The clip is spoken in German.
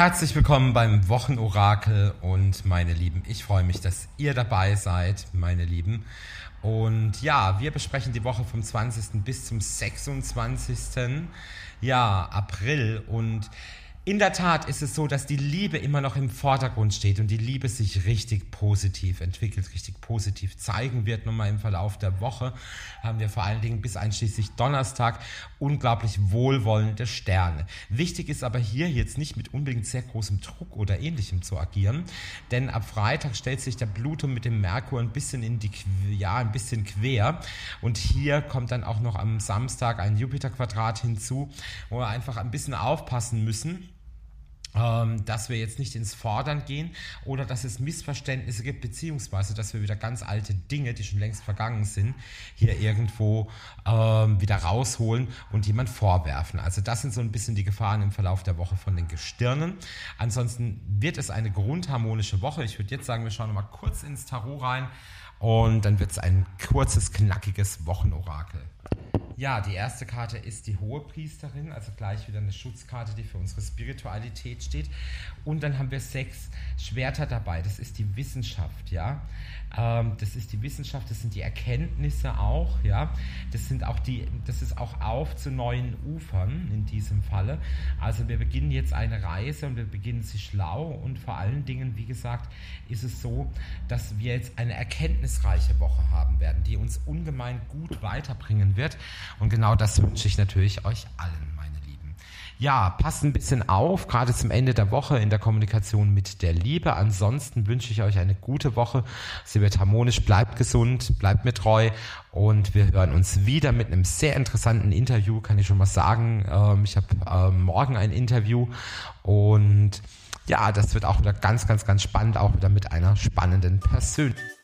Herzlich willkommen beim Wochenorakel und meine Lieben, ich freue mich, dass ihr dabei seid, meine Lieben. Und ja, wir besprechen die Woche vom 20. bis zum 26. Ja, April und in der Tat ist es so, dass die Liebe immer noch im Vordergrund steht und die Liebe sich richtig positiv entwickelt, richtig positiv zeigen wird. Nun mal im Verlauf der Woche haben wir vor allen Dingen bis einschließlich Donnerstag unglaublich wohlwollende Sterne. Wichtig ist aber hier jetzt nicht mit unbedingt sehr großem Druck oder ähnlichem zu agieren, denn ab Freitag stellt sich der Pluto mit dem Merkur ein bisschen in die, ja, ein bisschen quer und hier kommt dann auch noch am Samstag ein Jupiter-Quadrat hinzu, wo wir einfach ein bisschen aufpassen müssen ähm, dass wir jetzt nicht ins Fordern gehen oder dass es Missverständnisse gibt, beziehungsweise dass wir wieder ganz alte Dinge, die schon längst vergangen sind, hier irgendwo ähm, wieder rausholen und jemand vorwerfen. Also das sind so ein bisschen die Gefahren im Verlauf der Woche von den Gestirnen. Ansonsten wird es eine grundharmonische Woche. Ich würde jetzt sagen, wir schauen mal kurz ins Tarot rein und dann wird es ein kurzes, knackiges Wochenorakel. Ja, die erste Karte ist die Hohe Priesterin, also gleich wieder eine Schutzkarte, die für unsere Spiritualität steht. Und dann haben wir sechs Schwerter dabei. Das ist die Wissenschaft, ja. Ähm, das ist die Wissenschaft, das sind die Erkenntnisse auch, ja. Das sind auch die, das ist auch auf zu neuen Ufern in diesem Falle. Also wir beginnen jetzt eine Reise und wir beginnen sie schlau und vor allen Dingen, wie gesagt, ist es so, dass wir jetzt eine erkenntnisreiche Woche haben werden, die uns ungemein gut weiterbringen wird. Und genau das wünsche ich natürlich euch allen ja, passt ein bisschen auf, gerade zum Ende der Woche in der Kommunikation mit der Liebe. Ansonsten wünsche ich euch eine gute Woche. Sie wird harmonisch, bleibt gesund, bleibt mir treu und wir hören uns wieder mit einem sehr interessanten Interview, kann ich schon mal sagen. Ähm, ich habe ähm, morgen ein Interview und ja, das wird auch wieder ganz, ganz, ganz spannend, auch wieder mit einer spannenden Persönlichkeit.